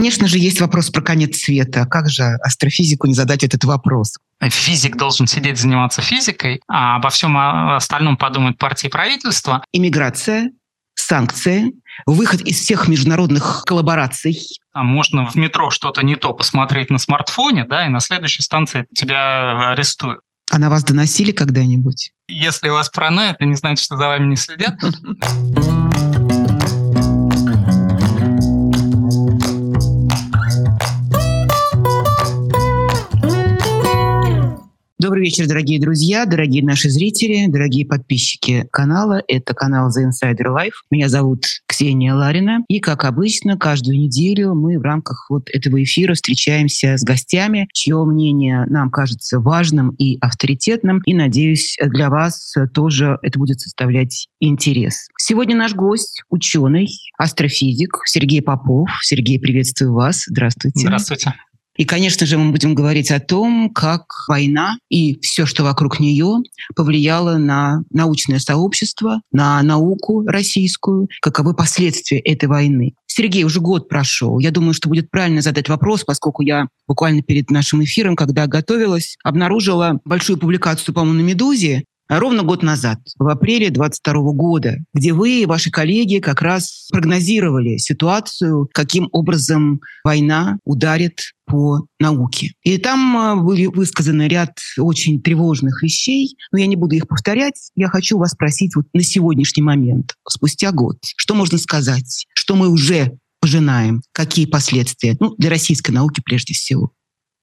Конечно же, есть вопрос про конец света. Как же астрофизику не задать этот вопрос? Физик должен сидеть заниматься физикой, а обо всем остальном подумают партии и правительство. Иммиграция, санкции, выход из всех международных коллабораций. А можно в метро что-то не то посмотреть на смартфоне, да, и на следующей станции тебя арестуют. А на вас доносили когда-нибудь? Если у вас паранойя, это не значит, что за вами не следят. Добрый вечер, дорогие друзья, дорогие наши зрители, дорогие подписчики канала. Это канал The Insider Life. Меня зовут Ксения Ларина. И, как обычно, каждую неделю мы в рамках вот этого эфира встречаемся с гостями, чье мнение нам кажется важным и авторитетным. И, надеюсь, для вас тоже это будет составлять интерес. Сегодня наш гость — ученый, астрофизик Сергей Попов. Сергей, приветствую вас. Здравствуйте. Здравствуйте. И, конечно же, мы будем говорить о том, как война и все, что вокруг нее, повлияло на научное сообщество, на науку российскую, каковы последствия этой войны. Сергей, уже год прошел. Я думаю, что будет правильно задать вопрос, поскольку я буквально перед нашим эфиром, когда готовилась, обнаружила большую публикацию, по-моему, на «Медузе», ровно год назад, в апреле 22 года, где вы и ваши коллеги как раз прогнозировали ситуацию, каким образом война ударит по науке. И там а, были высказаны ряд очень тревожных вещей, но я не буду их повторять. Я хочу вас спросить вот на сегодняшний момент, спустя год, что можно сказать, что мы уже пожинаем, какие последствия, ну, для российской науки прежде всего.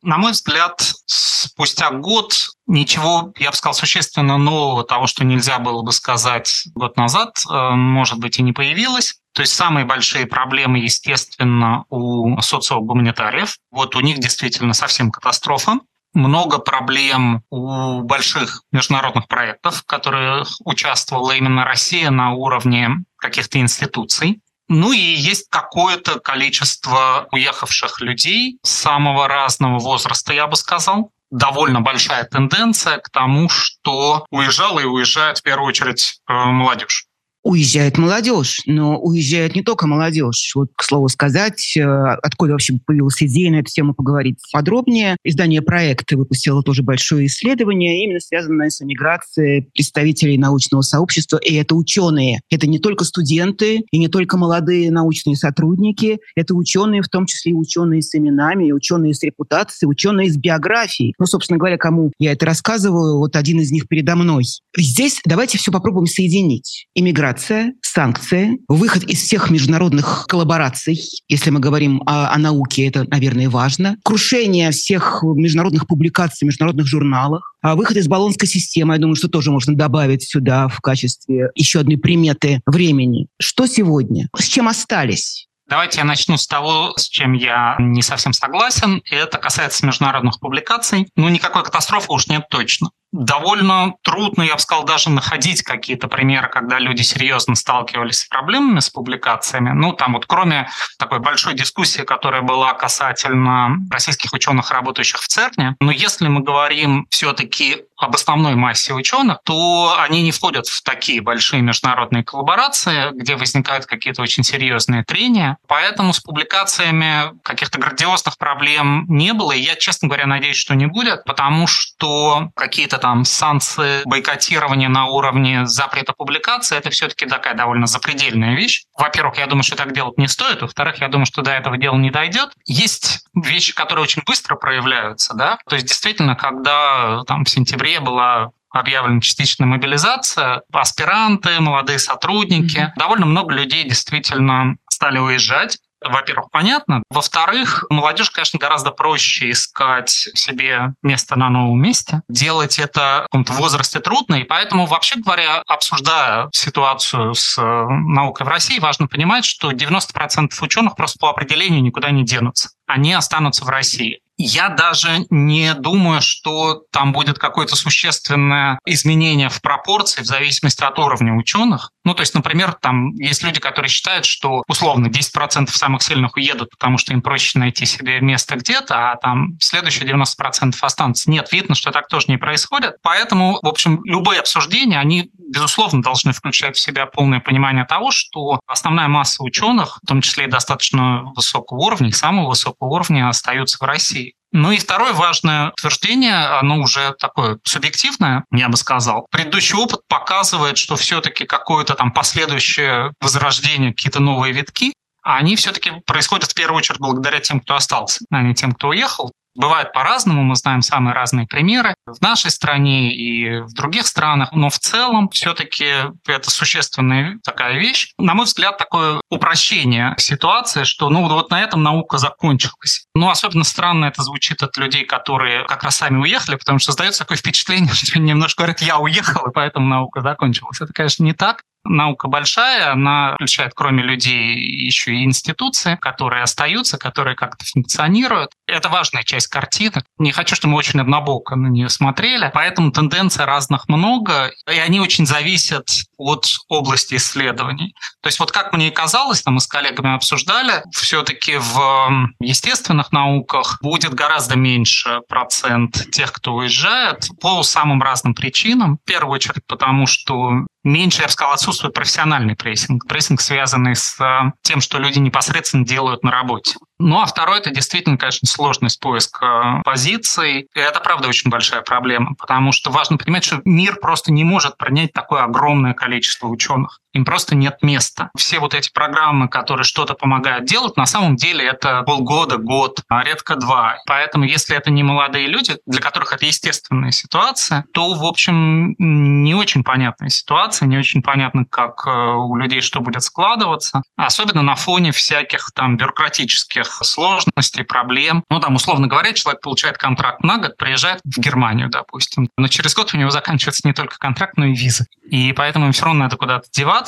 На мой взгляд, спустя год ничего, я бы сказал, существенно нового того, что нельзя было бы сказать год назад, э, может быть, и не появилось. То есть самые большие проблемы, естественно, у социогуманитариев. Вот у них действительно совсем катастрофа. Много проблем у больших международных проектов, в которых участвовала именно Россия на уровне каких-то институций. Ну и есть какое-то количество уехавших людей самого разного возраста, я бы сказал. Довольно большая тенденция к тому, что уезжала и уезжает в первую очередь э, молодежь уезжает молодежь, но уезжает не только молодежь. Вот, к слову сказать, э, откуда вообще появилась идея на эту тему поговорить подробнее. Издание проекта выпустило тоже большое исследование, именно связанное с эмиграцией представителей научного сообщества. И это ученые. Это не только студенты и не только молодые научные сотрудники. Это ученые, в том числе и ученые с именами, и ученые с репутацией, ученые с биографией. Ну, собственно говоря, кому я это рассказываю, вот один из них передо мной. Здесь давайте все попробуем соединить. Иммиграция миграция, санкции, выход из всех международных коллабораций, если мы говорим о, о науке, это, наверное, важно, крушение всех международных публикаций международных журналах, а выход из баллонской системы, я думаю, что тоже можно добавить сюда в качестве еще одной приметы времени. Что сегодня? С чем остались? Давайте я начну с того, с чем я не совсем согласен. Это касается международных публикаций. Ну, никакой катастрофы уж нет точно довольно трудно, я бы сказал, даже находить какие-то примеры, когда люди серьезно сталкивались с проблемами с публикациями. Ну, там вот кроме такой большой дискуссии, которая была касательно российских ученых, работающих в ЦЕРНе, но если мы говорим все-таки об основной массе ученых, то они не входят в такие большие международные коллаборации, где возникают какие-то очень серьезные трения. Поэтому с публикациями каких-то грандиозных проблем не было. И я, честно говоря, надеюсь, что не будет, потому что какие-то там санкции, бойкотирование на уровне запрета публикации, это все-таки такая довольно запредельная вещь. Во-первых, я думаю, что так делать не стоит. Во-вторых, я думаю, что до этого дела не дойдет. Есть вещи, которые очень быстро проявляются, да. То есть действительно, когда там в сентябре была объявлена частичная мобилизация, аспиранты, молодые сотрудники. Mm-hmm. Довольно много людей действительно стали уезжать во-первых, понятно. Во-вторых, молодежь, конечно, гораздо проще искать себе место на новом месте. Делать это в каком-то возрасте трудно, и поэтому, вообще говоря, обсуждая ситуацию с э, наукой в России, важно понимать, что 90% ученых просто по определению никуда не денутся. Они останутся в России. Я даже не думаю, что там будет какое-то существенное изменение в пропорции в зависимости от уровня ученых. Ну, то есть, например, там есть люди, которые считают, что условно 10% самых сильных уедут, потому что им проще найти себе место где-то, а там следующие 90% останутся. Нет, видно, что так тоже не происходит. Поэтому, в общем, любые обсуждения, они, безусловно, должны включать в себя полное понимание того, что основная масса ученых, в том числе и достаточно высокого уровня, самого высокого уровня, остаются в России. Ну и второе важное утверждение, оно уже такое субъективное, я бы сказал. Предыдущий опыт показывает, что все-таки какое-то там последующее возрождение, какие-то новые витки, они все-таки происходят в первую очередь благодаря тем, кто остался, а не тем, кто уехал. Бывает по-разному, мы знаем самые разные примеры в нашей стране и в других странах, но в целом все-таки это существенная такая вещь. На мой взгляд, такое упрощение ситуации, что ну вот на этом наука закончилась. Но особенно странно это звучит от людей, которые как раз сами уехали, потому что создается такое впечатление, что немножко говорят, я уехал, и поэтому наука закончилась. Это, конечно, не так наука большая, она включает кроме людей еще и институции, которые остаются, которые как-то функционируют. Это важная часть картины. Не хочу, чтобы мы очень однобоко на нее смотрели, поэтому тенденций разных много, и они очень зависят от области исследований. То есть вот как мне и казалось, мы с коллегами обсуждали, все-таки в естественных науках будет гораздо меньше процент тех, кто уезжает по самым разным причинам. В первую очередь потому, что меньше, я бы сказал, отсутствует профессиональный прессинг. Прессинг, связанный с э, тем, что люди непосредственно делают на работе. Ну, а второй – это действительно, конечно, сложность поиска позиций. И это, правда, очень большая проблема, потому что важно понимать, что мир просто не может принять такое огромное количество ученых. Им просто нет места. Все вот эти программы, которые что-то помогают делать, на самом деле это полгода, год, а редко два. Поэтому, если это не молодые люди, для которых это естественная ситуация, то, в общем, не очень понятная ситуация, не очень понятно, как э, у людей что будет складываться. Особенно на фоне всяких там бюрократических сложностей, проблем. Ну, там, условно говоря, человек получает контракт на год, приезжает в Германию, допустим. Но через год у него заканчивается не только контракт, но и виза. И поэтому им все равно надо куда-то деваться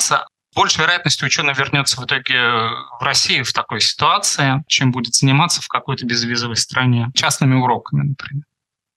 большей вероятностью ученый вернется в итоге в Россию в такой ситуации, чем будет заниматься в какой-то безвизовой стране частными уроками, например.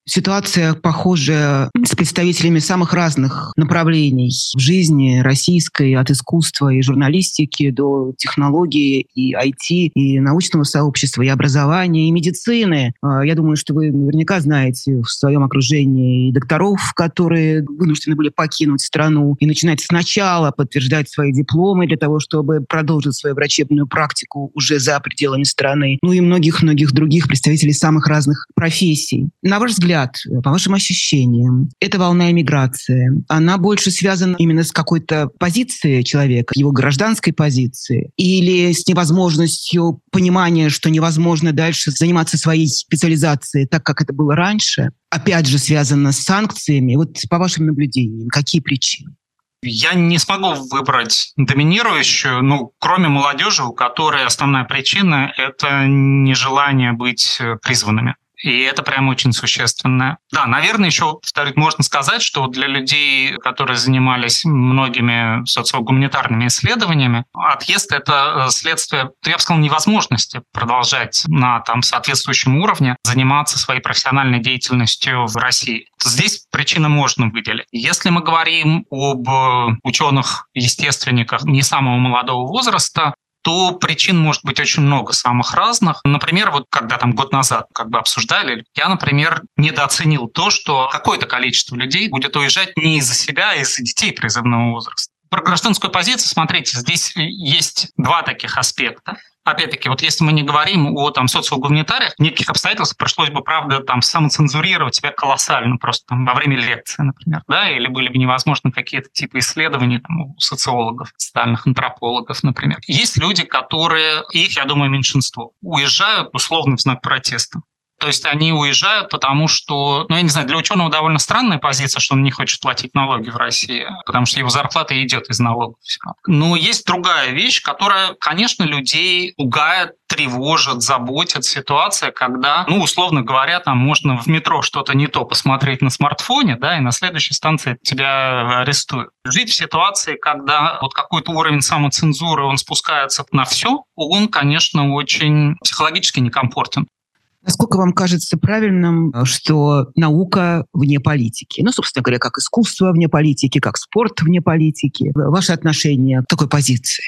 Ситуация похожая с представителями самых разных направлений в жизни российской, от искусства и журналистики до технологии и IT, и научного сообщества, и образования, и медицины. А, я думаю, что вы наверняка знаете в своем окружении и докторов, которые вынуждены были покинуть страну и начинать сначала подтверждать свои дипломы для того, чтобы продолжить свою врачебную практику уже за пределами страны. Ну и многих-многих других представителей самых разных профессий. На ваш взгляд, взгляд, по вашим ощущениям, эта волна эмиграции, она больше связана именно с какой-то позицией человека, его гражданской позиции, или с невозможностью понимания, что невозможно дальше заниматься своей специализацией так, как это было раньше, опять же связано с санкциями. Вот по вашим наблюдениям, какие причины? Я не смогу выбрать доминирующую, ну, кроме молодежи, у которой основная причина – это нежелание быть призванными. И это прям очень существенно. Да, наверное, еще, повторить, можно сказать, что для людей, которые занимались многими социогуманитарными исследованиями, отъезд — это э, следствие, я бы сказал, невозможности продолжать на там, соответствующем уровне заниматься своей профессиональной деятельностью в России. Здесь причины можно выделить. Если мы говорим об э, ученых-естественниках не самого молодого возраста, то причин может быть очень много, самых разных. Например, вот когда там год назад как бы обсуждали, я, например, недооценил то, что какое-то количество людей будет уезжать не из-за себя, а из-за детей призывного возраста. Про гражданскую позицию, смотрите, здесь есть два таких аспекта. Опять-таки, вот если мы не говорим о там, социогуманитариях, неких обстоятельств пришлось бы, правда, там самоцензурировать себя колоссально просто там, во время лекции, например, да, или были бы невозможны какие-то типы исследований там, у социологов, социальных антропологов, например. Есть люди, которые, их, я думаю, меньшинство, уезжают условно в знак протеста. То есть они уезжают, потому что, ну, я не знаю, для ученого довольно странная позиция, что он не хочет платить налоги в России, потому что его зарплата идет из налогов. Но есть другая вещь, которая, конечно, людей пугает, тревожит, заботит ситуация, когда, ну, условно говоря, там можно в метро что-то не то посмотреть на смартфоне, да, и на следующей станции тебя арестуют. Жить в ситуации, когда вот какой-то уровень самоцензуры, он спускается на все, он, конечно, очень психологически некомфортен. Насколько вам кажется правильным, что наука вне политики? Ну, собственно говоря, как искусство вне политики, как спорт вне политики. Ваше отношение к такой позиции?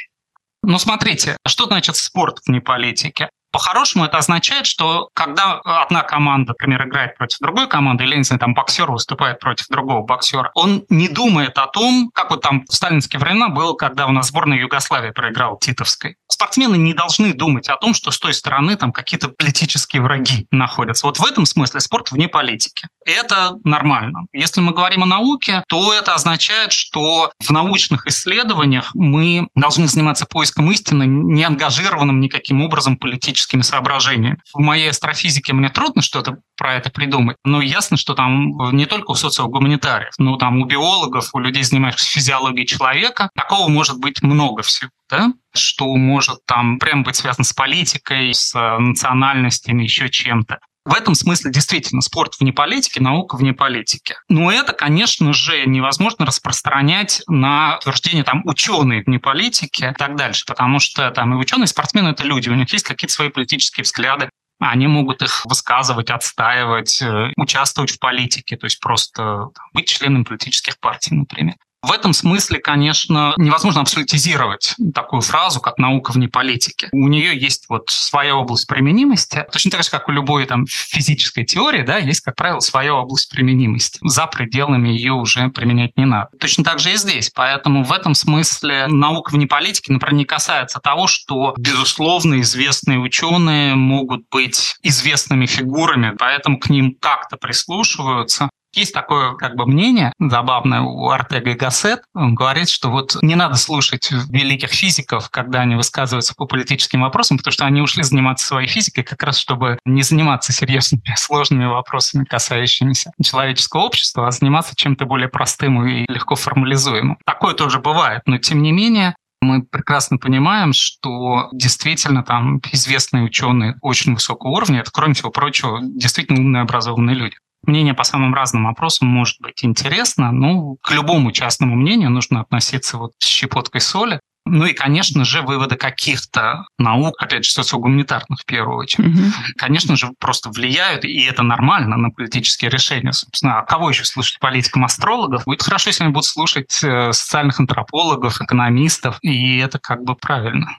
Ну, смотрите, что значит спорт вне политики? По-хорошему это означает, что когда одна команда, например, играет против другой команды, или, не знаю, там боксер выступает против другого боксера, он не думает о том, как вот там в сталинские времена было, когда у нас сборная Югославии проиграла Титовской. Спортсмены не должны думать о том, что с той стороны там какие-то политические враги находятся. Вот в этом смысле спорт вне политики. Это нормально. Если мы говорим о науке, то это означает, что в научных исследованиях мы должны заниматься поиском истины, не ангажированным никаким образом политическим политическими соображениями. В моей астрофизике мне трудно что-то про это придумать, но ясно, что там не только у социогуманитариев, но там у биологов, у людей, занимающихся физиологией человека, такого может быть много всего. Да? что может там прям быть связано с политикой, с национальностями, еще чем-то. В этом смысле действительно спорт вне политики, наука вне политики. Но это, конечно же, невозможно распространять на утверждение там ученые вне политики и так дальше, потому что там и ученые, и спортсмены — это люди, у них есть какие-то свои политические взгляды, они могут их высказывать, отстаивать, э, участвовать в политике, то есть просто быть членом политических партий, например. В этом смысле, конечно, невозможно абсолютизировать такую фразу, как наука вне политики. У нее есть вот своя область применимости, точно так же, как у любой там физической теории, да, есть, как правило, своя область применимости. За пределами ее уже применять не надо. Точно так же и здесь. Поэтому в этом смысле наука вне политики, например, не касается того, что, безусловно, известные ученые могут быть известными фигурами, поэтому к ним как-то прислушиваются. Есть такое как бы мнение забавное у Артега и Гассет. Он говорит, что вот не надо слушать великих физиков, когда они высказываются по политическим вопросам, потому что они ушли заниматься своей физикой как раз, чтобы не заниматься серьезными, сложными вопросами, касающимися человеческого общества, а заниматься чем-то более простым и легко формализуемым. Такое тоже бывает, но тем не менее мы прекрасно понимаем, что действительно там известные ученые очень высокого уровня, это, кроме всего прочего, действительно умные, образованные люди мнение по самым разным вопросам может быть интересно, но к любому частному мнению нужно относиться вот с щепоткой соли. Ну и, конечно же, выводы каких-то наук, опять же, социогуманитарных в первую очередь, угу. конечно же, просто влияют, и это нормально, на политические решения. Собственно, а кого еще слушать? Политикам-астрологов? Будет хорошо, если они будут слушать э, социальных антропологов, экономистов, и это как бы правильно.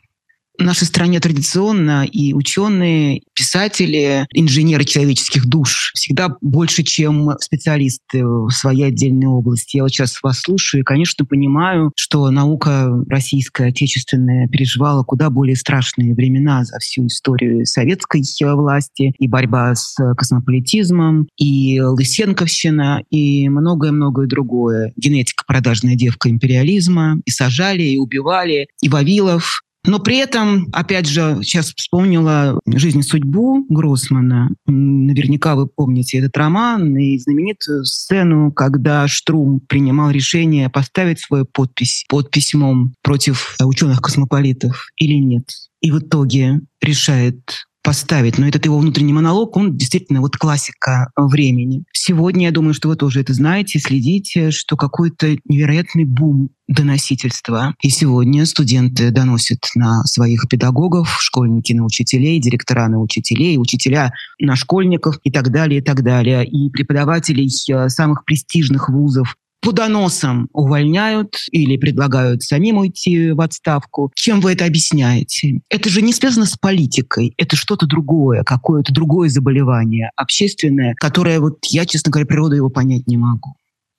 В нашей стране традиционно и ученые, писатели, инженеры человеческих душ всегда больше, чем специалисты в своей отдельной области. Я вот сейчас вас слушаю и, конечно, понимаю, что наука российская, отечественная переживала куда более страшные времена за всю историю советской власти, и борьба с космополитизмом, и Лысенковщина, и многое-многое другое. Генетика продажная девка империализма. И сажали, и убивали, и Вавилов, но при этом, опять же, сейчас вспомнила «Жизнь и судьбу» Гроссмана. Наверняка вы помните этот роман и знаменитую сцену, когда Штрум принимал решение поставить свою подпись под письмом против ученых-космополитов или нет. И в итоге решает поставить. Но этот его внутренний монолог, он действительно вот классика времени. Сегодня, я думаю, что вы тоже это знаете, следите, что какой-то невероятный бум доносительства. И сегодня студенты доносят на своих педагогов, школьники на учителей, директора на учителей, учителя на школьников и так далее, и так далее. И преподавателей э, самых престижных вузов по доносам увольняют или предлагают самим уйти в отставку. Чем вы это объясняете? Это же не связано с политикой, это что-то другое, какое-то другое заболевание общественное, которое вот я, честно говоря, природу его понять не могу.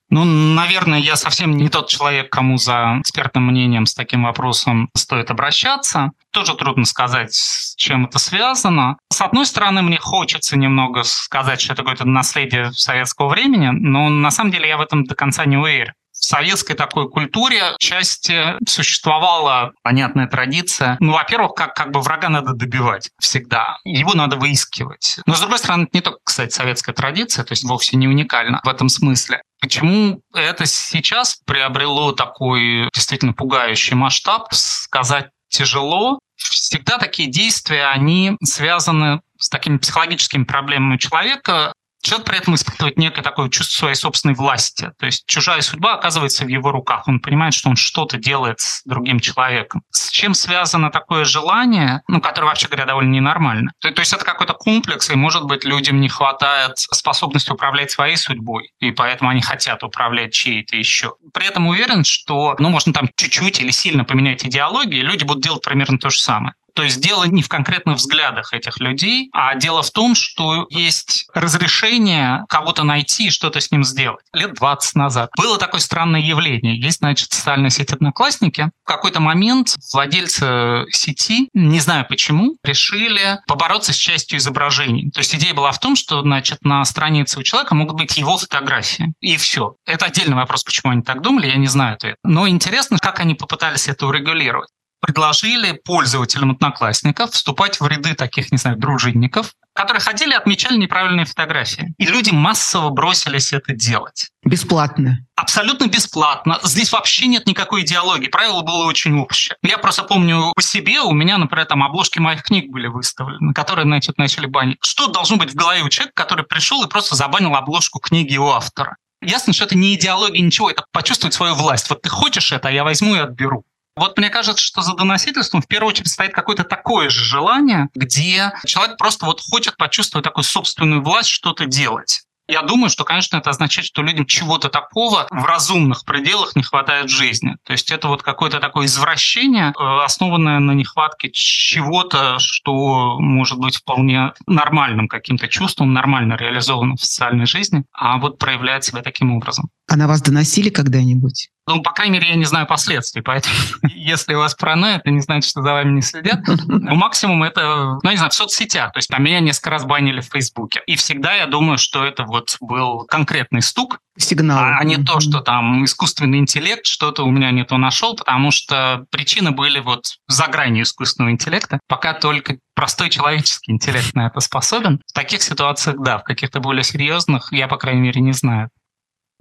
Ну, наверное, я совсем не тот человек, кому за экспертным мнением с таким вопросом стоит обращаться. Тоже трудно сказать, с чем это связано. С одной стороны, мне хочется немного сказать, что это какое-то наследие советского времени, но на самом деле я в этом до конца не уверен в советской такой культуре части существовала понятная традиция. Ну, во-первых, как, как бы врага надо добивать всегда. Его надо выискивать. Но, с другой стороны, это не только, кстати, советская традиция, то есть вовсе не уникально в этом смысле. Почему это сейчас приобрело такой действительно пугающий масштаб, сказать тяжело. Всегда такие действия, они связаны с такими психологическими проблемами человека, Человек при этом испытывает некое такое чувство своей собственной власти. То есть чужая судьба оказывается в его руках. Он понимает, что он что-то делает с другим человеком. С чем связано такое желание, ну, которое, вообще говоря, довольно ненормально? То, то есть это какой-то комплекс, и, может быть, людям не хватает способности управлять своей судьбой, и поэтому они хотят управлять чьей-то еще. При этом уверен, что, ну, можно там чуть-чуть или сильно поменять идеологии, люди будут делать примерно то же самое. То есть дело не в конкретных взглядах этих людей, а дело в том, что есть разрешение кого-то найти и что-то с ним сделать. Лет 20 назад было такое странное явление. Есть, значит, социальная сеть «Одноклассники». В какой-то момент владельцы сети, не знаю почему, решили побороться с частью изображений. То есть идея была в том, что, значит, на странице у человека могут быть его фотографии. И все. Это отдельный вопрос, почему они так думали, я не знаю ответ. Но интересно, как они попытались это урегулировать предложили пользователям одноклассников вступать в ряды таких, не знаю, дружинников, которые ходили и отмечали неправильные фотографии. И люди массово бросились это делать. Бесплатно. Абсолютно бесплатно. Здесь вообще нет никакой идеологии. Правило было очень общее. Я просто помню по себе, у меня, например, там обложки моих книг были выставлены, которые, значит, начали банить. Что должно быть в голове у человека, который пришел и просто забанил обложку книги у автора? Ясно, что это не идеология, ничего, это почувствовать свою власть. Вот ты хочешь это, а я возьму и отберу. Вот мне кажется, что за доносительством в первую очередь стоит какое-то такое же желание, где человек просто вот хочет почувствовать такую собственную власть, что-то делать. Я думаю, что, конечно, это означает, что людям чего-то такого в разумных пределах не хватает в жизни. То есть это вот какое-то такое извращение, э, основанное на нехватке чего-то, что может быть вполне нормальным каким-то чувством, нормально реализованным в социальной жизни, а вот проявляет себя таким образом. А на вас доносили когда-нибудь? Ну, по крайней мере, я не знаю последствий, поэтому если у вас паранойя, это не значит, что за вами не следят. Ну, максимум это, ну, не знаю, в соцсетях. То есть там меня несколько раз банили в Фейсбуке. И всегда я думаю, что это вот был конкретный стук, сигнал. А, а не то, что там искусственный интеллект что-то у меня не то нашел, потому что причины были вот за гранью искусственного интеллекта. Пока только простой человеческий интеллект на это способен. В таких ситуациях, да, в каких-то более серьезных, я, по крайней мере, не знаю.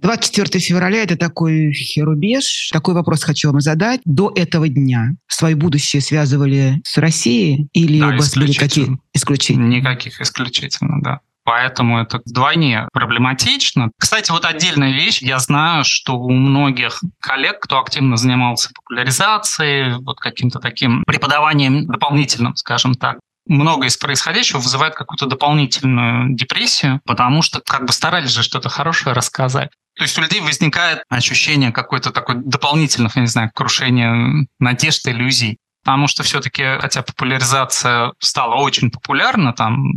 24 февраля – это такой рубеж. Такой вопрос хочу вам задать. До этого дня свое будущее связывали с Россией или да, у вас были какие исключения? Никаких исключительно, да. Поэтому это вдвойне проблематично. Кстати, вот отдельная вещь. Я знаю, что у многих коллег, кто активно занимался популяризацией, вот каким-то таким преподаванием дополнительным, скажем так, много из происходящего вызывает какую-то дополнительную депрессию, потому что как бы старались же что-то хорошее рассказать. То есть у людей возникает ощущение какой-то такой дополнительных, я не знаю, крушения надежд, иллюзий. Потому что все-таки, хотя популяризация стала очень популярна, там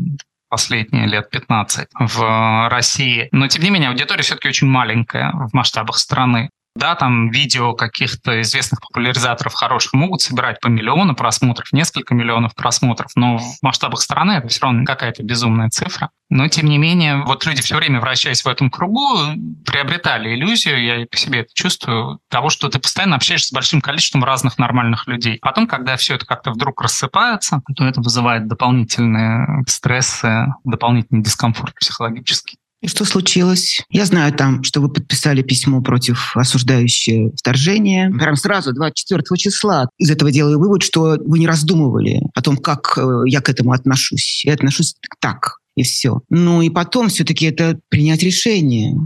последние лет 15 в России. Но, тем не менее, аудитория все-таки очень маленькая в масштабах страны. Да, там видео каких-то известных популяризаторов хороших могут собирать по миллиону просмотров, несколько миллионов просмотров, но в масштабах страны это все равно какая-то безумная цифра. Но, тем не менее, вот люди все время, вращаясь в этом кругу, приобретали иллюзию, я по себе это чувствую, того, что ты постоянно общаешься с большим количеством разных нормальных людей. Потом, когда все это как-то вдруг рассыпается, то это вызывает дополнительные стрессы, дополнительный дискомфорт психологический. И что случилось? Я знаю там, что вы подписали письмо против осуждающее вторжение. Прям сразу, 24 числа. Из этого делаю вывод, что вы не раздумывали о том, как э, я к этому отношусь. Я отношусь так, и все. Ну и потом все-таки это принять решение.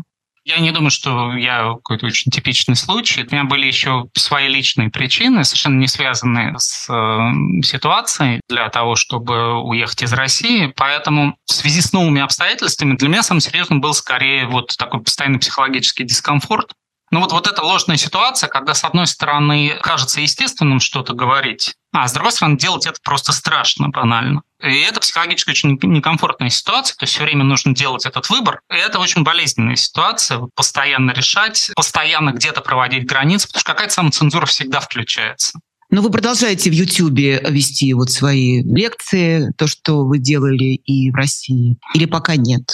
Я не думаю, что я какой-то очень типичный случай. У меня были еще свои личные причины, совершенно не связанные с э, ситуацией для того, чтобы уехать из России. Поэтому в связи с новыми обстоятельствами для меня самым серьезным был скорее вот такой постоянный психологический дискомфорт. Ну вот, вот эта ложная ситуация, когда, с одной стороны, кажется естественным что-то говорить, а с другой стороны, делать это просто страшно, банально. И это психологически очень некомфортная ситуация, то есть все время нужно делать этот выбор. И это очень болезненная ситуация, постоянно решать, постоянно где-то проводить границы, потому что какая-то самоцензура всегда включается. Но вы продолжаете в Ютьюбе вести вот свои лекции, то, что вы делали и в России, или пока нет?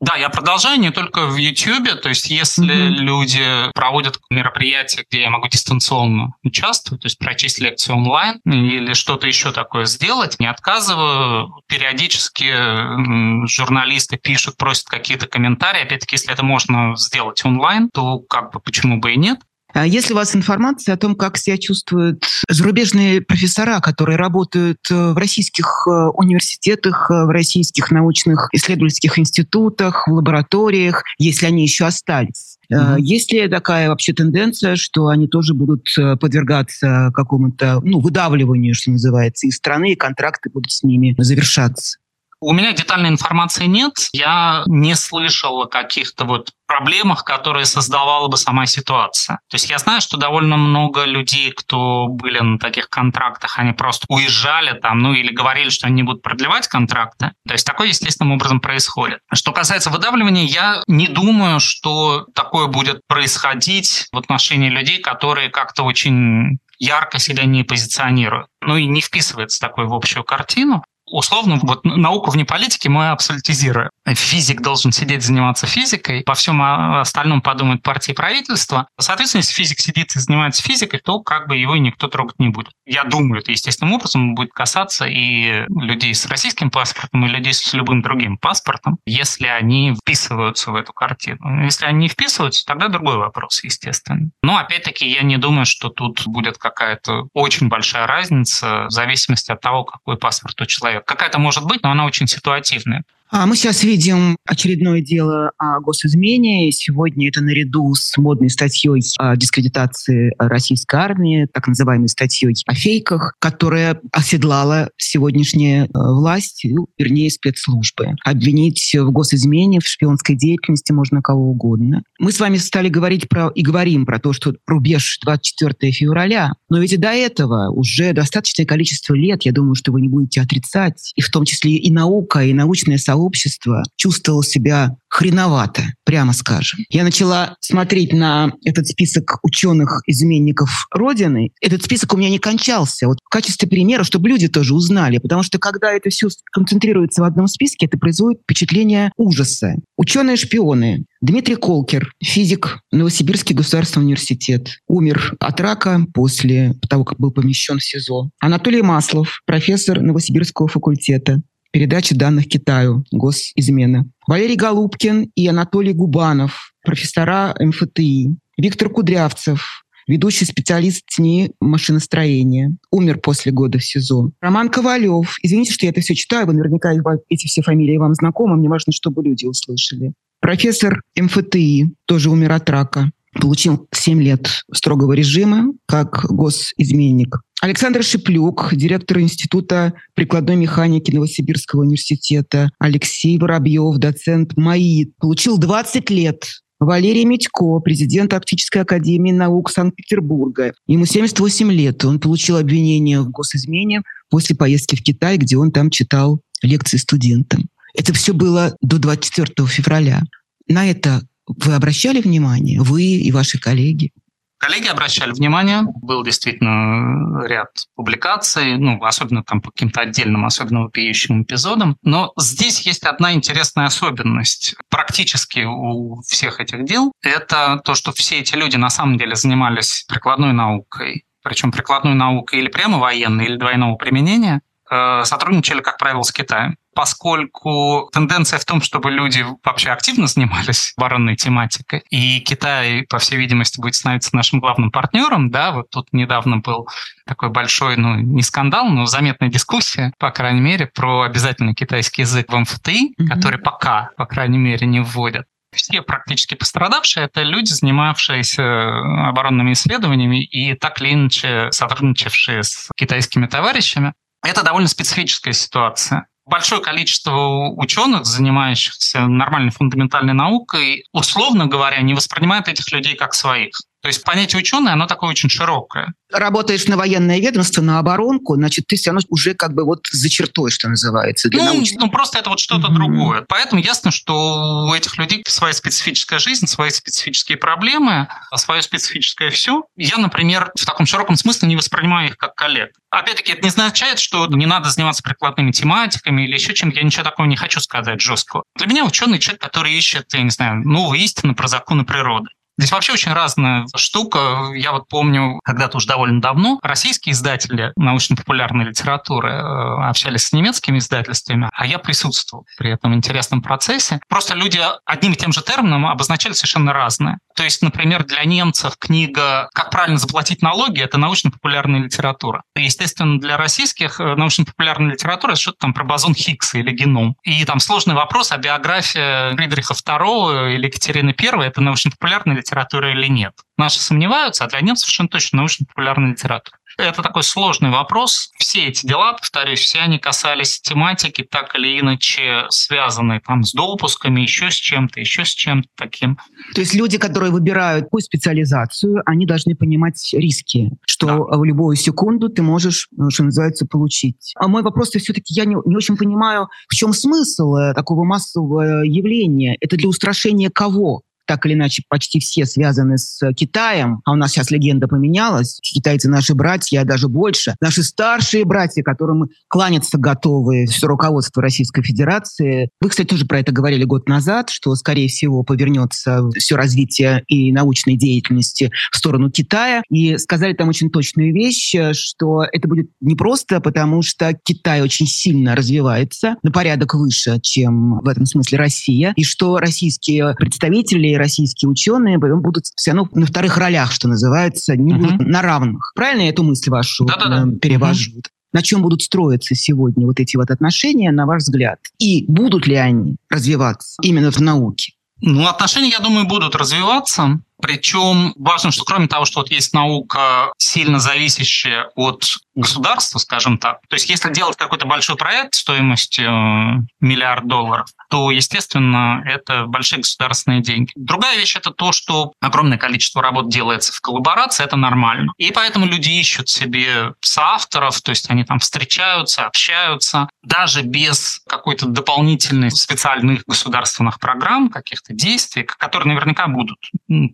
Да, я продолжаю не только в YouTube, то есть если mm-hmm. люди проводят мероприятия, где я могу дистанционно участвовать, то есть прочесть лекцию онлайн или что-то еще такое сделать, не отказываю. Периодически журналисты пишут, просят какие-то комментарии. Опять-таки, если это можно сделать онлайн, то как бы почему бы и нет. А есть ли у вас информация о том, как себя чувствуют зарубежные профессора, которые работают э, в российских э, университетах, э, в российских научных исследовательских институтах, в лабораториях, если они еще остались? Mm-hmm. Есть ли такая вообще тенденция, что они тоже будут подвергаться какому-то ну, выдавливанию, что называется, из страны, и контракты будут с ними завершаться? У меня детальной информации нет. Я не слышал о каких-то вот проблемах, которые создавала бы сама ситуация. То есть я знаю, что довольно много людей, кто были на таких контрактах, они просто уезжали там, ну или говорили, что они не будут продлевать контракты. То есть такое естественным образом происходит. Что касается выдавливания, я не думаю, что такое будет происходить в отношении людей, которые как-то очень ярко себя не позиционируют. Ну и не вписывается такой в общую картину условно, вот науку вне политики мы абсолютизируем. Физик должен сидеть, заниматься физикой, по всем остальном подумают партии и правительство. Соответственно, если физик сидит и занимается физикой, то как бы его и никто трогать не будет. Я думаю, это естественным образом будет касаться и людей с российским паспортом, и людей с любым другим паспортом, если они вписываются в эту картину. Если они не вписываются, тогда другой вопрос, естественно. Но опять-таки я не думаю, что тут будет какая-то очень большая разница в зависимости от того, какой паспорт у человека Какая-то может быть, но она очень ситуативная. А мы сейчас видим очередное дело о госизмене. Сегодня это наряду с модной статьей о дискредитации российской армии, так называемой статьей о фейках, которая оседлала сегодняшняя э, власть, ну, вернее, спецслужбы. Обвинить в госизмене, в шпионской деятельности можно кого угодно. Мы с вами стали говорить про и говорим про то, что рубеж 24 февраля. Но ведь и до этого уже достаточное количество лет, я думаю, что вы не будете отрицать, и в том числе и наука, и научное сообщество сообщество чувствовало себя хреновато, прямо скажем. Я начала смотреть на этот список ученых-изменников Родины. Этот список у меня не кончался. Вот в качестве примера, чтобы люди тоже узнали. Потому что когда это все концентрируется в одном списке, это производит впечатление ужаса. Ученые-шпионы. Дмитрий Колкер, физик, Новосибирский государственный университет, умер от рака после того, как был помещен в СИЗО. Анатолий Маслов, профессор Новосибирского факультета, передачи данных Китаю, госизмена. Валерий Голубкин и Анатолий Губанов, профессора МФТИ. Виктор Кудрявцев, ведущий специалист ТНИ машиностроения. Умер после года в СИЗО. Роман Ковалев. Извините, что я это все читаю, вы наверняка эти все фамилии вам знакомы, мне важно, чтобы люди услышали. Профессор МФТИ тоже умер от рака. Получил 7 лет строгого режима как госизменник. Александр Шиплюк, директор Института прикладной механики Новосибирского университета. Алексей Воробьев, доцент МАИ, получил 20 лет. Валерий Медько, президент Оптической академии наук Санкт-Петербурга. Ему 78 лет. Он получил обвинение в госизмене после поездки в Китай, где он там читал лекции студентам. Это все было до 24 февраля. На это вы обращали внимание, вы и ваши коллеги? Коллеги обращали внимание, был действительно ряд публикаций, ну, особенно там по каким-то отдельным, особенно вопиющим эпизодам. Но здесь есть одна интересная особенность. Практически у всех этих дел это то, что все эти люди на самом деле занимались прикладной наукой, причем прикладной наукой или прямо военной, или двойного применения, э, сотрудничали, как правило, с Китаем поскольку тенденция в том, чтобы люди вообще активно занимались оборонной тематикой, и Китай, по всей видимости, будет становиться нашим главным партнером, да, вот тут недавно был такой большой, ну, не скандал, но заметная дискуссия, по крайней мере, про обязательный китайский язык в МФТИ, mm-hmm. который пока, по крайней мере, не вводят все практически пострадавшие – это люди, занимавшиеся оборонными исследованиями и так или иначе сотрудничавшие с китайскими товарищами. Это довольно специфическая ситуация большое количество ученых, занимающихся нормальной фундаментальной наукой, условно говоря, не воспринимают этих людей как своих. То есть понятие ученый, оно такое очень широкое. Работаешь на военное ведомство, на оборонку, значит, ты все равно уже как бы вот за чертой, что называется. Для ну, научных... ну, просто это вот что-то mm-hmm. другое. Поэтому ясно, что у этих людей своя специфическая жизнь, свои специфические проблемы, свое специфическое все. Я, например, в таком широком смысле не воспринимаю их как коллег. Опять-таки, это не означает, что не надо заниматься прикладными тематиками или еще чем-то. Я ничего такого не хочу сказать жестко. Для меня ученый человек, который ищет, я не знаю, новые истины про законы природы. Здесь вообще очень разная штука. Я вот помню, когда-то уже довольно давно российские издатели научно-популярной литературы э, общались с немецкими издательствами, а я присутствовал при этом интересном процессе. Просто люди одним и тем же термином обозначали совершенно разное. То есть, например, для немцев книга «Как правильно заплатить налоги» — это научно-популярная литература. Естественно, для российских э, научно-популярная литература — это что-то там про бозон Хиггса или геном. И там сложный вопрос, а биография Фридриха II или Екатерины I — это научно-популярная литература или нет. Наши сомневаются, а для немцев совершенно точно научно-популярная литература. Это такой сложный вопрос. Все эти дела, повторюсь, все они касались тематики, так или иначе связанной там с допусками, еще с чем-то, еще с чем-то таким. То есть люди, которые выбирают какую специализацию, они должны понимать риски, что да. в любую секунду ты можешь, что называется, получить. А мой вопрос все-таки я не, не очень понимаю, в чем смысл э, такого массового явления? Это для устрашения кого? Так или иначе почти все связаны с Китаем, а у нас сейчас легенда поменялась, китайцы наши братья, а даже больше, наши старшие братья, которым кланяться готовы все руководство Российской Федерации. Вы, кстати, тоже про это говорили год назад, что, скорее всего, повернется все развитие и научной деятельности в сторону Китая. И сказали там очень точную вещь, что это будет не просто потому, что Китай очень сильно развивается, на порядок выше, чем в этом смысле Россия, и что российские представители российские ученые будут все равно на вторых ролях, что называется, не uh-huh. будут на равных. Правильно я эту мысль вашу Да-да-да. Э, перевожу? Uh-huh. На чем будут строиться сегодня вот эти вот отношения, на ваш взгляд? И будут ли они развиваться именно в науке? Ну, отношения, я думаю, будут развиваться. Причем важно, что кроме того, что вот есть наука, сильно зависящая от государства, скажем так, то есть если делать какой-то большой проект стоимостью э, миллиард долларов, то, естественно, это большие государственные деньги. Другая вещь – это то, что огромное количество работ делается в коллаборации, это нормально. И поэтому люди ищут себе соавторов, то есть они там встречаются, общаются, даже без какой-то дополнительной специальных государственных программ, каких-то действий, которые наверняка будут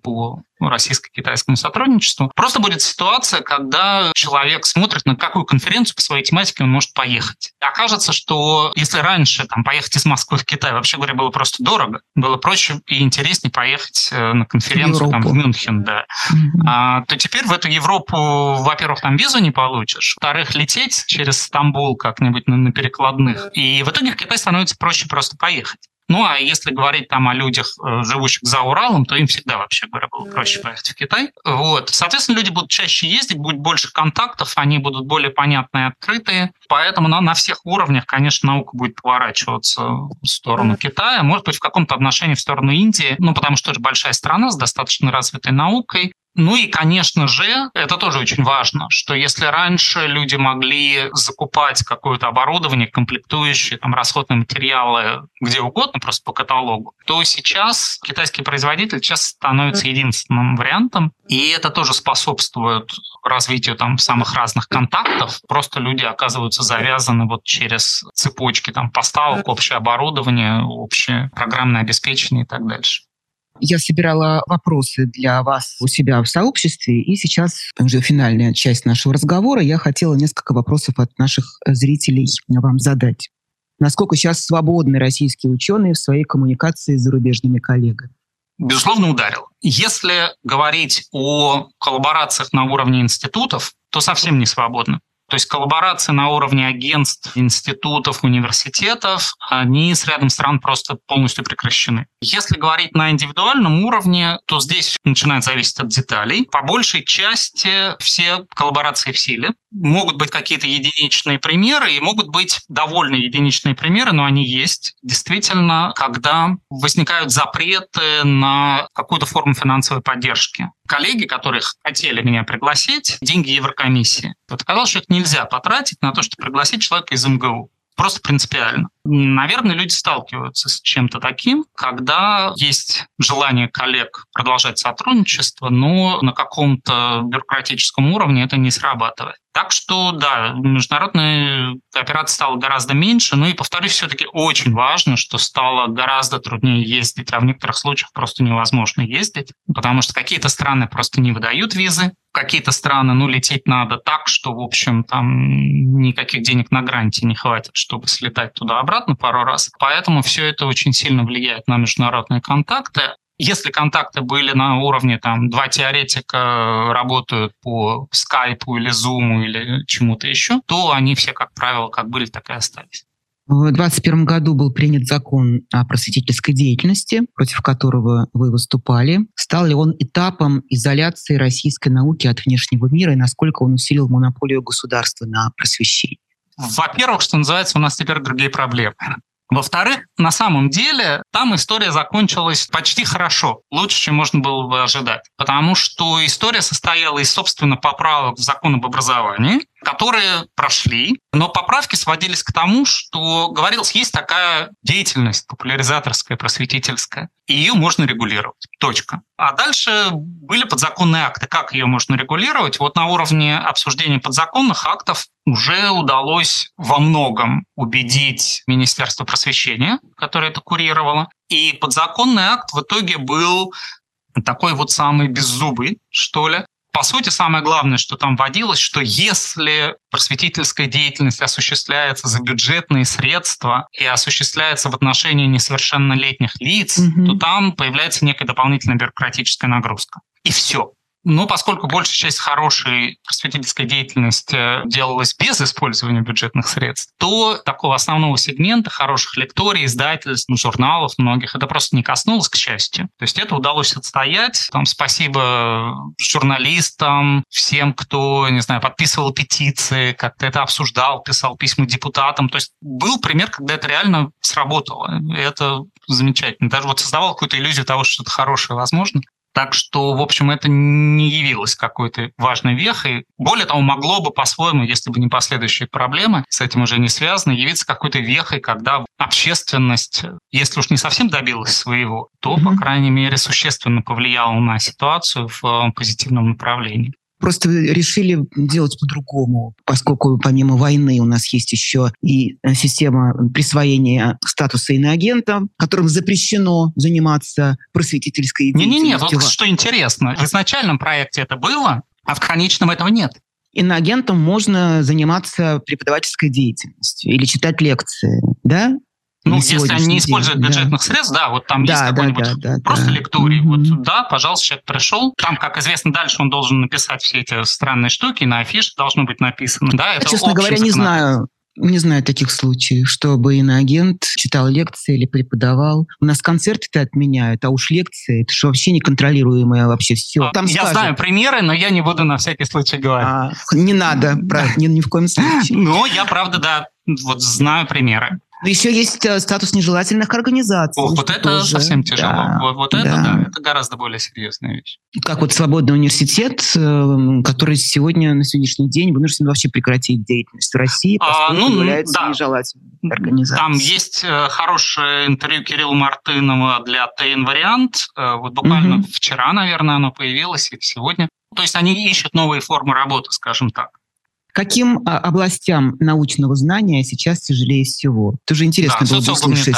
по российско-китайскому сотрудничеству. Просто будет ситуация, когда человек смотрит, на какую конференцию по своей тематике он может поехать. И окажется, что если раньше там, поехать из Москвы в Китай, вообще говоря, было просто дорого, было проще и интереснее поехать э, на конференцию в, там, в Мюнхен, да, mm-hmm. а, то теперь в эту Европу, во-первых, там визу не получишь, во-вторых, лететь через Стамбул как-нибудь на, на перекладных. И в итоге в Китай становится проще просто поехать. Ну, а если говорить там о людях, э, живущих за Уралом, то им всегда, вообще говоря, было проще поехать в Китай. Вот. Соответственно, люди будут чаще ездить, будет больше контактов, они будут более понятные и открытые. Поэтому на, на всех уровнях, конечно, наука будет поворачиваться в сторону Китая, может быть, в каком-то отношении в сторону Индии, ну, потому что это большая страна с достаточно развитой наукой. Ну и, конечно же, это тоже очень важно, что если раньше люди могли закупать какое-то оборудование, комплектующие, там, расходные материалы где угодно, просто по каталогу, то сейчас китайский производитель сейчас становится единственным вариантом, и это тоже способствует развитию там самых разных контактов. Просто люди оказываются завязаны вот через цепочки там поставок, общее оборудование, общее программное обеспечение и так дальше. Я собирала вопросы для вас у себя в сообществе, и сейчас уже финальная часть нашего разговора. Я хотела несколько вопросов от наших зрителей вам задать. Насколько сейчас свободны российские ученые в своей коммуникации с зарубежными коллегами? Безусловно, ударил. Если говорить о коллаборациях на уровне институтов, то совсем не свободны. То есть коллаборации на уровне агентств, институтов, университетов, они с рядом стран просто полностью прекращены. Если говорить на индивидуальном уровне, то здесь начинает зависеть от деталей. По большей части все коллаборации в силе. Могут быть какие-то единичные примеры, и могут быть довольно единичные примеры, но они есть. Действительно, когда возникают запреты на какую-то форму финансовой поддержки. Коллеги, которых хотели меня пригласить, деньги Еврокомиссии. Вот оказалось, что их нельзя потратить на то, чтобы пригласить человека из МГУ. Просто принципиально. Наверное, люди сталкиваются с чем-то таким, когда есть желание коллег продолжать сотрудничество, но на каком-то бюрократическом уровне это не срабатывает. Так что, да, международная кооперация стала гораздо меньше. Ну и, повторюсь, все-таки очень важно, что стало гораздо труднее ездить, а в некоторых случаях просто невозможно ездить, потому что какие-то страны просто не выдают визы, какие-то страны, ну, лететь надо так, что, в общем, там никаких денег на гранте не хватит, чтобы слетать туда-обратно пару раз. Поэтому все это очень сильно влияет на международные контакты. Если контакты были на уровне, там, два теоретика работают по скайпу или зуму или чему-то еще, то они все, как правило, как были, так и остались. В 2021 году был принят закон о просветительской деятельности, против которого вы выступали. Стал ли он этапом изоляции российской науки от внешнего мира и насколько он усилил монополию государства на просвещение? Во-первых, что называется, у нас теперь другие проблемы. Во-вторых, на самом деле там история закончилась почти хорошо, лучше, чем можно было бы ожидать. Потому что история состояла из, собственно, поправок в закон об образовании, которые прошли, но поправки сводились к тому, что говорилось, есть такая деятельность популяризаторская, просветительская, и ее можно регулировать. Точка. А дальше были подзаконные акты. Как ее можно регулировать? Вот на уровне обсуждения подзаконных актов уже удалось во многом убедить Министерство просвещения, которое это курировало. И подзаконный акт в итоге был такой вот самый беззубый, что ли, по сути, самое главное, что там вводилось, что если просветительская деятельность осуществляется за бюджетные средства и осуществляется в отношении несовершеннолетних лиц, mm-hmm. то там появляется некая дополнительная бюрократическая нагрузка. И все. Но поскольку большая часть хорошей просветительской деятельности делалась без использования бюджетных средств, то такого основного сегмента хороших лекторий, издательств, журналов многих это просто не коснулось, к счастью. То есть это удалось отстоять. Там спасибо журналистам, всем, кто, не знаю, подписывал петиции, как-то это обсуждал, писал письма депутатам. То есть был пример, когда это реально сработало. И это замечательно. Даже вот создавал какую-то иллюзию того, что это хорошее возможно. Так что, в общем, это не явилось какой-то важной вехой. Более того, могло бы по-своему, если бы не последующие проблемы, с этим уже не связаны, явиться какой-то вехой, когда общественность, если уж не совсем добилась своего, то, mm-hmm. по крайней мере, существенно повлияла на ситуацию в э, позитивном направлении просто решили делать по-другому, поскольку помимо войны у нас есть еще и э, система присвоения статуса иноагента, которым запрещено заниматься просветительской деятельностью. Не-не-не, вот что интересно, в изначальном проекте это было, а в конечном этого нет. Иноагентом можно заниматься преподавательской деятельностью или читать лекции, да? Ну, если они не используют день, бюджетных да. средств, да, вот там да, есть какой-нибудь да, да, просто да. лекторий. Mm-hmm. Вот, да, пожалуйста, человек пришел. Там, как известно, дальше он должен написать все эти странные штуки, на афише должно быть написано. Да, это Честно говоря, не знаю. Не знаю таких случаев, чтобы иноагент читал лекции или преподавал. У нас концерты-то отменяют, а уж лекции, это же вообще неконтролируемое вообще все. А, Там я скажут, знаю примеры, но я не буду на всякий случай говорить. А, не надо, брат, ни, ни в коем случае. Ну, я правда, да, вот знаю примеры. Но еще есть э, статус нежелательных организаций. Ох, вот это тоже. совсем тяжело. Да, вот, вот это, да. да, это гораздо более серьезная вещь. Как вот свободный университет, э, который сегодня, на сегодняшний день, вынужден вообще прекратить деятельность в России, а, поскольку а, ну, является да. нежелательной организацией. Там есть э, хорошее интервью Кирилла Мартынова для ТН-вариант. Вот буквально угу. вчера, наверное, оно появилось, или сегодня. То есть они ищут новые формы работы, скажем так. Каким а, областям научного знания сейчас тяжелее всего? Тоже интересно да, было бы услышать.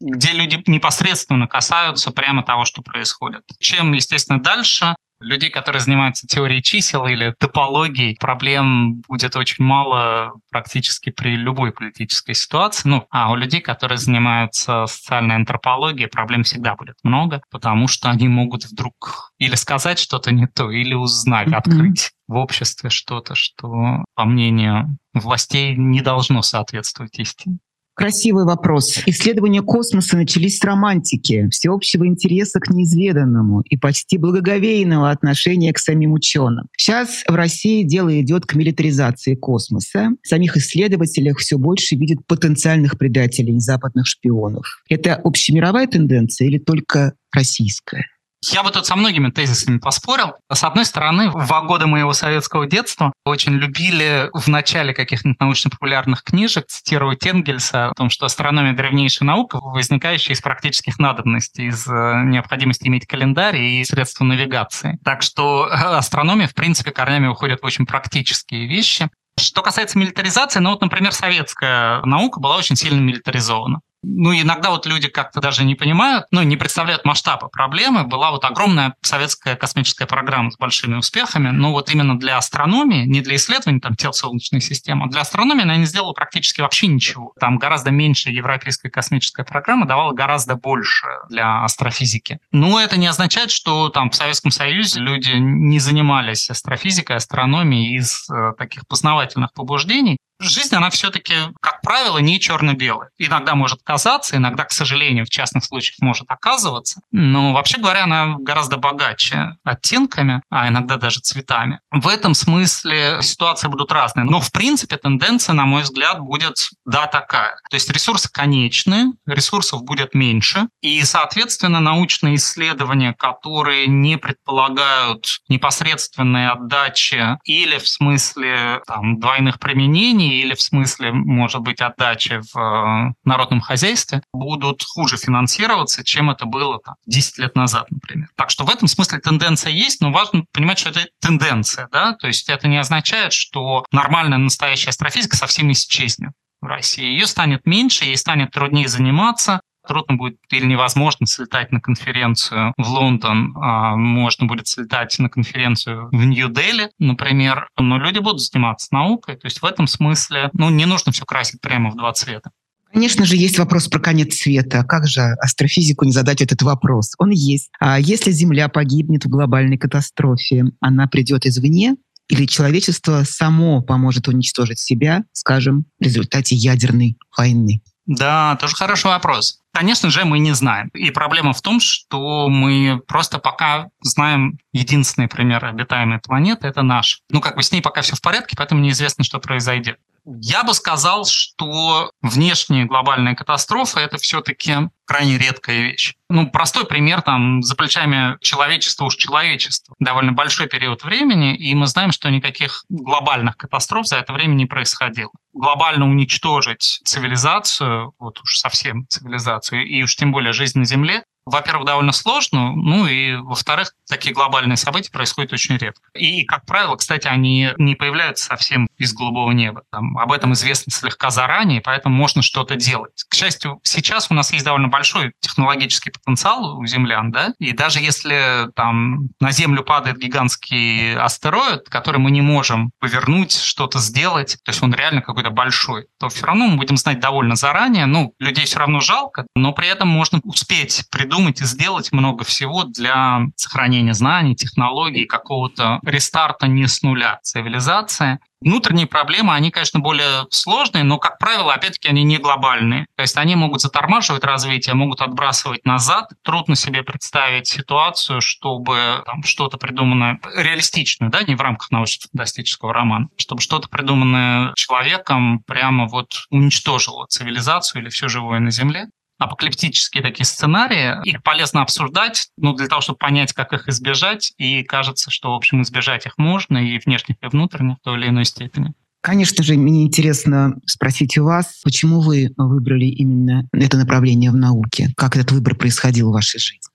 Где люди непосредственно касаются прямо того, что происходит. Чем, естественно, дальше, людей, которые занимаются теорией чисел или топологией, проблем будет очень мало практически при любой политической ситуации. Ну, а у людей, которые занимаются социальной антропологией, проблем всегда будет много, потому что они могут вдруг или сказать что-то не то, или узнать, mm-hmm. открыть в обществе что-то, что, по мнению властей, не должно соответствовать истине. Красивый вопрос. Исследования космоса начались с романтики, всеобщего интереса к неизведанному и почти благоговейного отношения к самим ученым. Сейчас в России дело идет к милитаризации космоса. В самих исследователях все больше видят потенциальных предателей западных шпионов. Это общемировая тенденция или только российская? Я бы тут со многими тезисами поспорил. С одной стороны, в два года моего советского детства очень любили в начале каких-нибудь научно-популярных книжек цитировать Энгельса о том, что астрономия — древнейшая наука, возникающая из практических надобностей, из э, необходимости иметь календарь и средства навигации. Так что э, астрономия, в принципе, корнями уходит в очень практические вещи. Что касается милитаризации, ну вот, например, советская наука была очень сильно милитаризована. Ну, иногда вот люди как-то даже не понимают, ну, не представляют масштаба проблемы. Была вот огромная советская космическая программа с большими успехами, но вот именно для астрономии, не для исследований там тел Солнечной системы, а для астрономии она не сделала практически вообще ничего. Там гораздо меньше европейская космическая программа давала гораздо больше для астрофизики. Но это не означает, что там в Советском Союзе люди не занимались астрофизикой, астрономией из э, таких познавательных побуждений жизнь, она все-таки, как правило, не черно-белая. Иногда может казаться, иногда, к сожалению, в частных случаях может оказываться. Но, вообще говоря, она гораздо богаче оттенками, а иногда даже цветами. В этом смысле ситуации будут разные. Но, в принципе, тенденция, на мой взгляд, будет, да, такая. То есть ресурсы конечны, ресурсов будет меньше, и, соответственно, научные исследования, которые не предполагают непосредственной отдачи или в смысле там, двойных применений, или в смысле, может быть, отдачи в э, народном хозяйстве будут хуже финансироваться, чем это было там, 10 лет назад, например. Так что в этом смысле тенденция есть, но важно понимать, что это тенденция. Да? То есть это не означает, что нормальная настоящая астрофизика совсем исчезнет в России. Ее станет меньше, ей станет труднее заниматься, трудно будет или невозможно слетать на конференцию в Лондон, а можно будет слетать на конференцию в Нью-Дели, например, но люди будут заниматься наукой. То есть в этом смысле ну, не нужно все красить прямо в два цвета. Конечно же, есть вопрос про конец света. Как же астрофизику не задать этот вопрос? Он есть. А если Земля погибнет в глобальной катастрофе, она придет извне, или человечество само поможет уничтожить себя, скажем, в результате ядерной войны? Да, тоже хороший вопрос. Конечно же, мы не знаем. И проблема в том, что мы просто пока знаем единственный пример обитаемой планеты – это наш. Ну, как бы с ней пока все в порядке, поэтому неизвестно, что произойдет. Я бы сказал, что внешние глобальные катастрофы – это все-таки крайне редкая вещь. Ну, простой пример, там, за плечами человечества уж человечество. Довольно большой период времени, и мы знаем, что никаких глобальных катастроф за это время не происходило. Глобально уничтожить цивилизацию, вот уж совсем цивилизацию, и уж тем более жизнь на Земле, во-первых, довольно сложно, ну и, во-вторых, такие глобальные события происходят очень редко. И, как правило, кстати, они не появляются совсем из голубого неба. Там, об этом известно слегка заранее, поэтому можно что-то делать. К счастью, сейчас у нас есть довольно большой технологический потенциал у землян, да, и даже если там на Землю падает гигантский астероид, который мы не можем повернуть, что-то сделать, то есть он реально какой-то большой, то все равно мы будем знать довольно заранее, ну, людей все равно жалко, но при этом можно успеть придумать и сделать много всего для сохранения знаний, технологий, какого-то рестарта не с нуля цивилизации. Внутренние проблемы, они, конечно, более сложные, но, как правило, опять-таки, они не глобальные. То есть они могут затормаживать развитие, могут отбрасывать назад. Трудно себе представить ситуацию, чтобы там, что-то придуманное, реалистичное, да, не в рамках научно-фантастического романа, чтобы что-то придуманное человеком прямо вот уничтожило цивилизацию или все живое на Земле апокалиптические такие сценарии. Их полезно обсуждать, ну, для того, чтобы понять, как их избежать. И кажется, что, в общем, избежать их можно и внешних, и внутренних в той или иной степени. Конечно же, мне интересно спросить у вас, почему вы выбрали именно это направление в науке? Как этот выбор происходил в вашей жизни?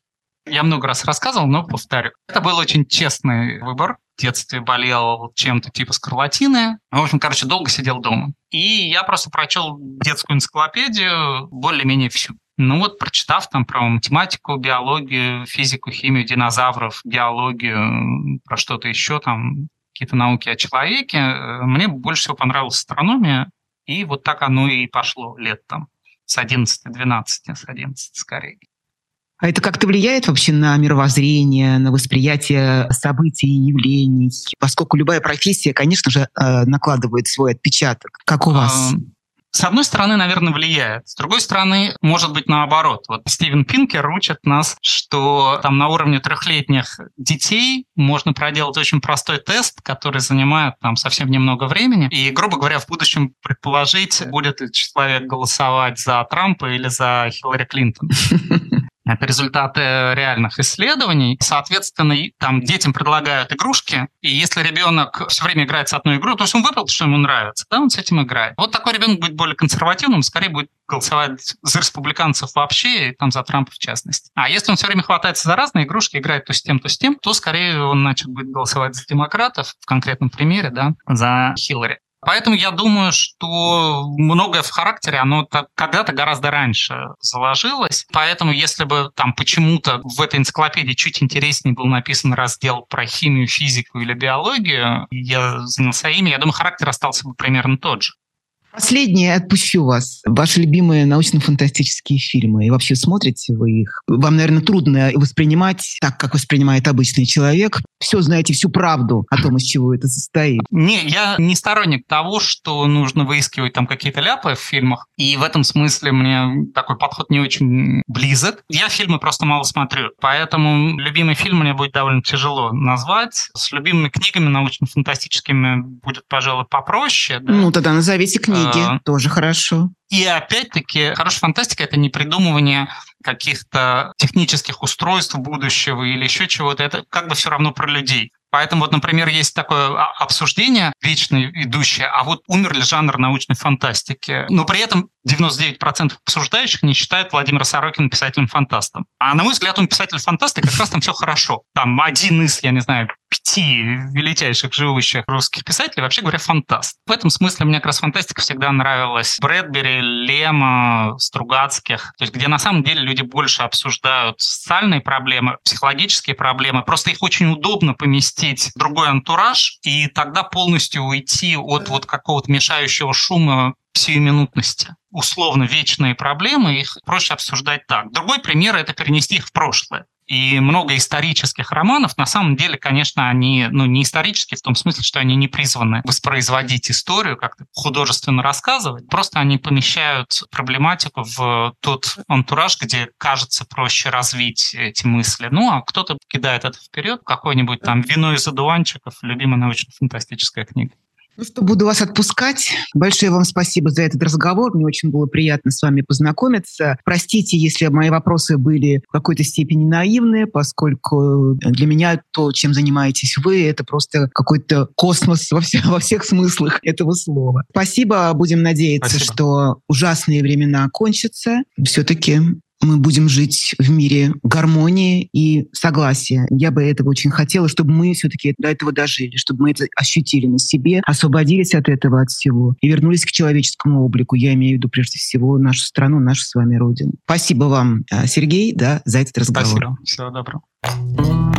Я много раз рассказывал, но повторю. Это был очень честный выбор. Детстве болел чем-то типа скарлатины. В общем, короче, долго сидел дома. И я просто прочел детскую энциклопедию, более-менее всю. Ну вот, прочитав там про математику, биологию, физику, химию динозавров, биологию, про что-то еще, там какие-то науки о человеке, мне больше всего понравилась астрономия, и вот так оно и пошло лет там с 11-12, с 11 скорее. А это как-то влияет вообще на мировоззрение, на восприятие событий и явлений? Поскольку любая профессия, конечно же, э, накладывает свой отпечаток. Как у вас? С одной стороны, наверное, влияет. С другой стороны, может быть наоборот. Вот Стивен Пинкер учит нас, что там на уровне трехлетних детей можно проделать очень простой тест, который занимает там совсем немного времени. И, грубо говоря, в будущем предположить, будет ли человек голосовать за Трампа или за Хиллари Клинтон. Это результаты реальных исследований. Соответственно, там детям предлагают игрушки, и если ребенок все время играет с одной игрой, то есть он выбрал, что ему нравится, да, он с этим играет. Вот такой ребенок будет более консервативным, скорее будет голосовать за республиканцев вообще, и там за Трампа в частности. А если он все время хватается за разные игрушки, играет то с тем, то с тем, то скорее он, значит, будет голосовать за демократов, в конкретном примере, да, за Хиллари. Поэтому я думаю, что многое в характере, оно когда-то гораздо раньше заложилось. Поэтому если бы там почему-то в этой энциклопедии чуть интереснее был написан раздел про химию, физику или биологию, я занялся ими, я думаю, характер остался бы примерно тот же. Последнее, отпущу вас. Ваши любимые научно-фантастические фильмы. И вообще смотрите вы их? Вам, наверное, трудно воспринимать так, как воспринимает обычный человек. Все знаете, всю правду о том, из чего это состоит. Не, я не сторонник того, что нужно выискивать там какие-то ляпы в фильмах. И в этом смысле мне такой подход не очень близок. Я фильмы просто мало смотрю. Поэтому любимый фильм мне будет довольно тяжело назвать. С любимыми книгами научно-фантастическими будет, пожалуй, попроще. Да? Ну, тогда назовите книги книги. А, Тоже хорошо. И опять-таки, хорошая фантастика — это не придумывание каких-то технических устройств будущего или еще чего-то. Это как бы все равно про людей. Поэтому вот, например, есть такое обсуждение вечно идущее, а вот умер ли жанр научной фантастики? Но при этом 99% обсуждающих не считают Владимира Сорокина писателем-фантастом. А на мой взгляд, он писатель-фантаст, и как раз там все хорошо. Там один из, я не знаю, пяти величайших живущих русских писателей, вообще говоря, фантаст. В этом смысле мне как раз фантастика всегда нравилась. Брэдбери, Лема, Стругацких, то есть где на самом деле люди больше обсуждают социальные проблемы, психологические проблемы, просто их очень удобно поместить в другой антураж и тогда полностью уйти от вот какого-то мешающего шума сиюминутности. Условно вечные проблемы, их проще обсуждать так. Другой пример – это перенести их в прошлое. И много исторических романов, на самом деле, конечно, они ну, не исторические в том смысле, что они не призваны воспроизводить историю, как-то художественно рассказывать. Просто они помещают проблематику в тот антураж, где кажется проще развить эти мысли. Ну, а кто-то кидает это вперед, какой-нибудь там «Вино из одуванчиков», любимая научно-фантастическая книга. Ну что, буду вас отпускать. Большое вам спасибо за этот разговор. Мне очень было приятно с вами познакомиться. Простите, если мои вопросы были в какой-то степени наивные, поскольку для меня то, чем занимаетесь вы, это просто какой-то космос во, все, во всех смыслах этого слова. Спасибо. Будем надеяться, спасибо. что ужасные времена кончатся. Все-таки мы будем жить в мире гармонии и согласия. Я бы этого очень хотела, чтобы мы все-таки до этого дожили, чтобы мы это ощутили на себе, освободились от этого, от всего и вернулись к человеческому облику. Я имею в виду прежде всего нашу страну, нашу с вами Родину. Спасибо вам, э, Сергей, да, за этот разговор. Спасибо. Всего доброго.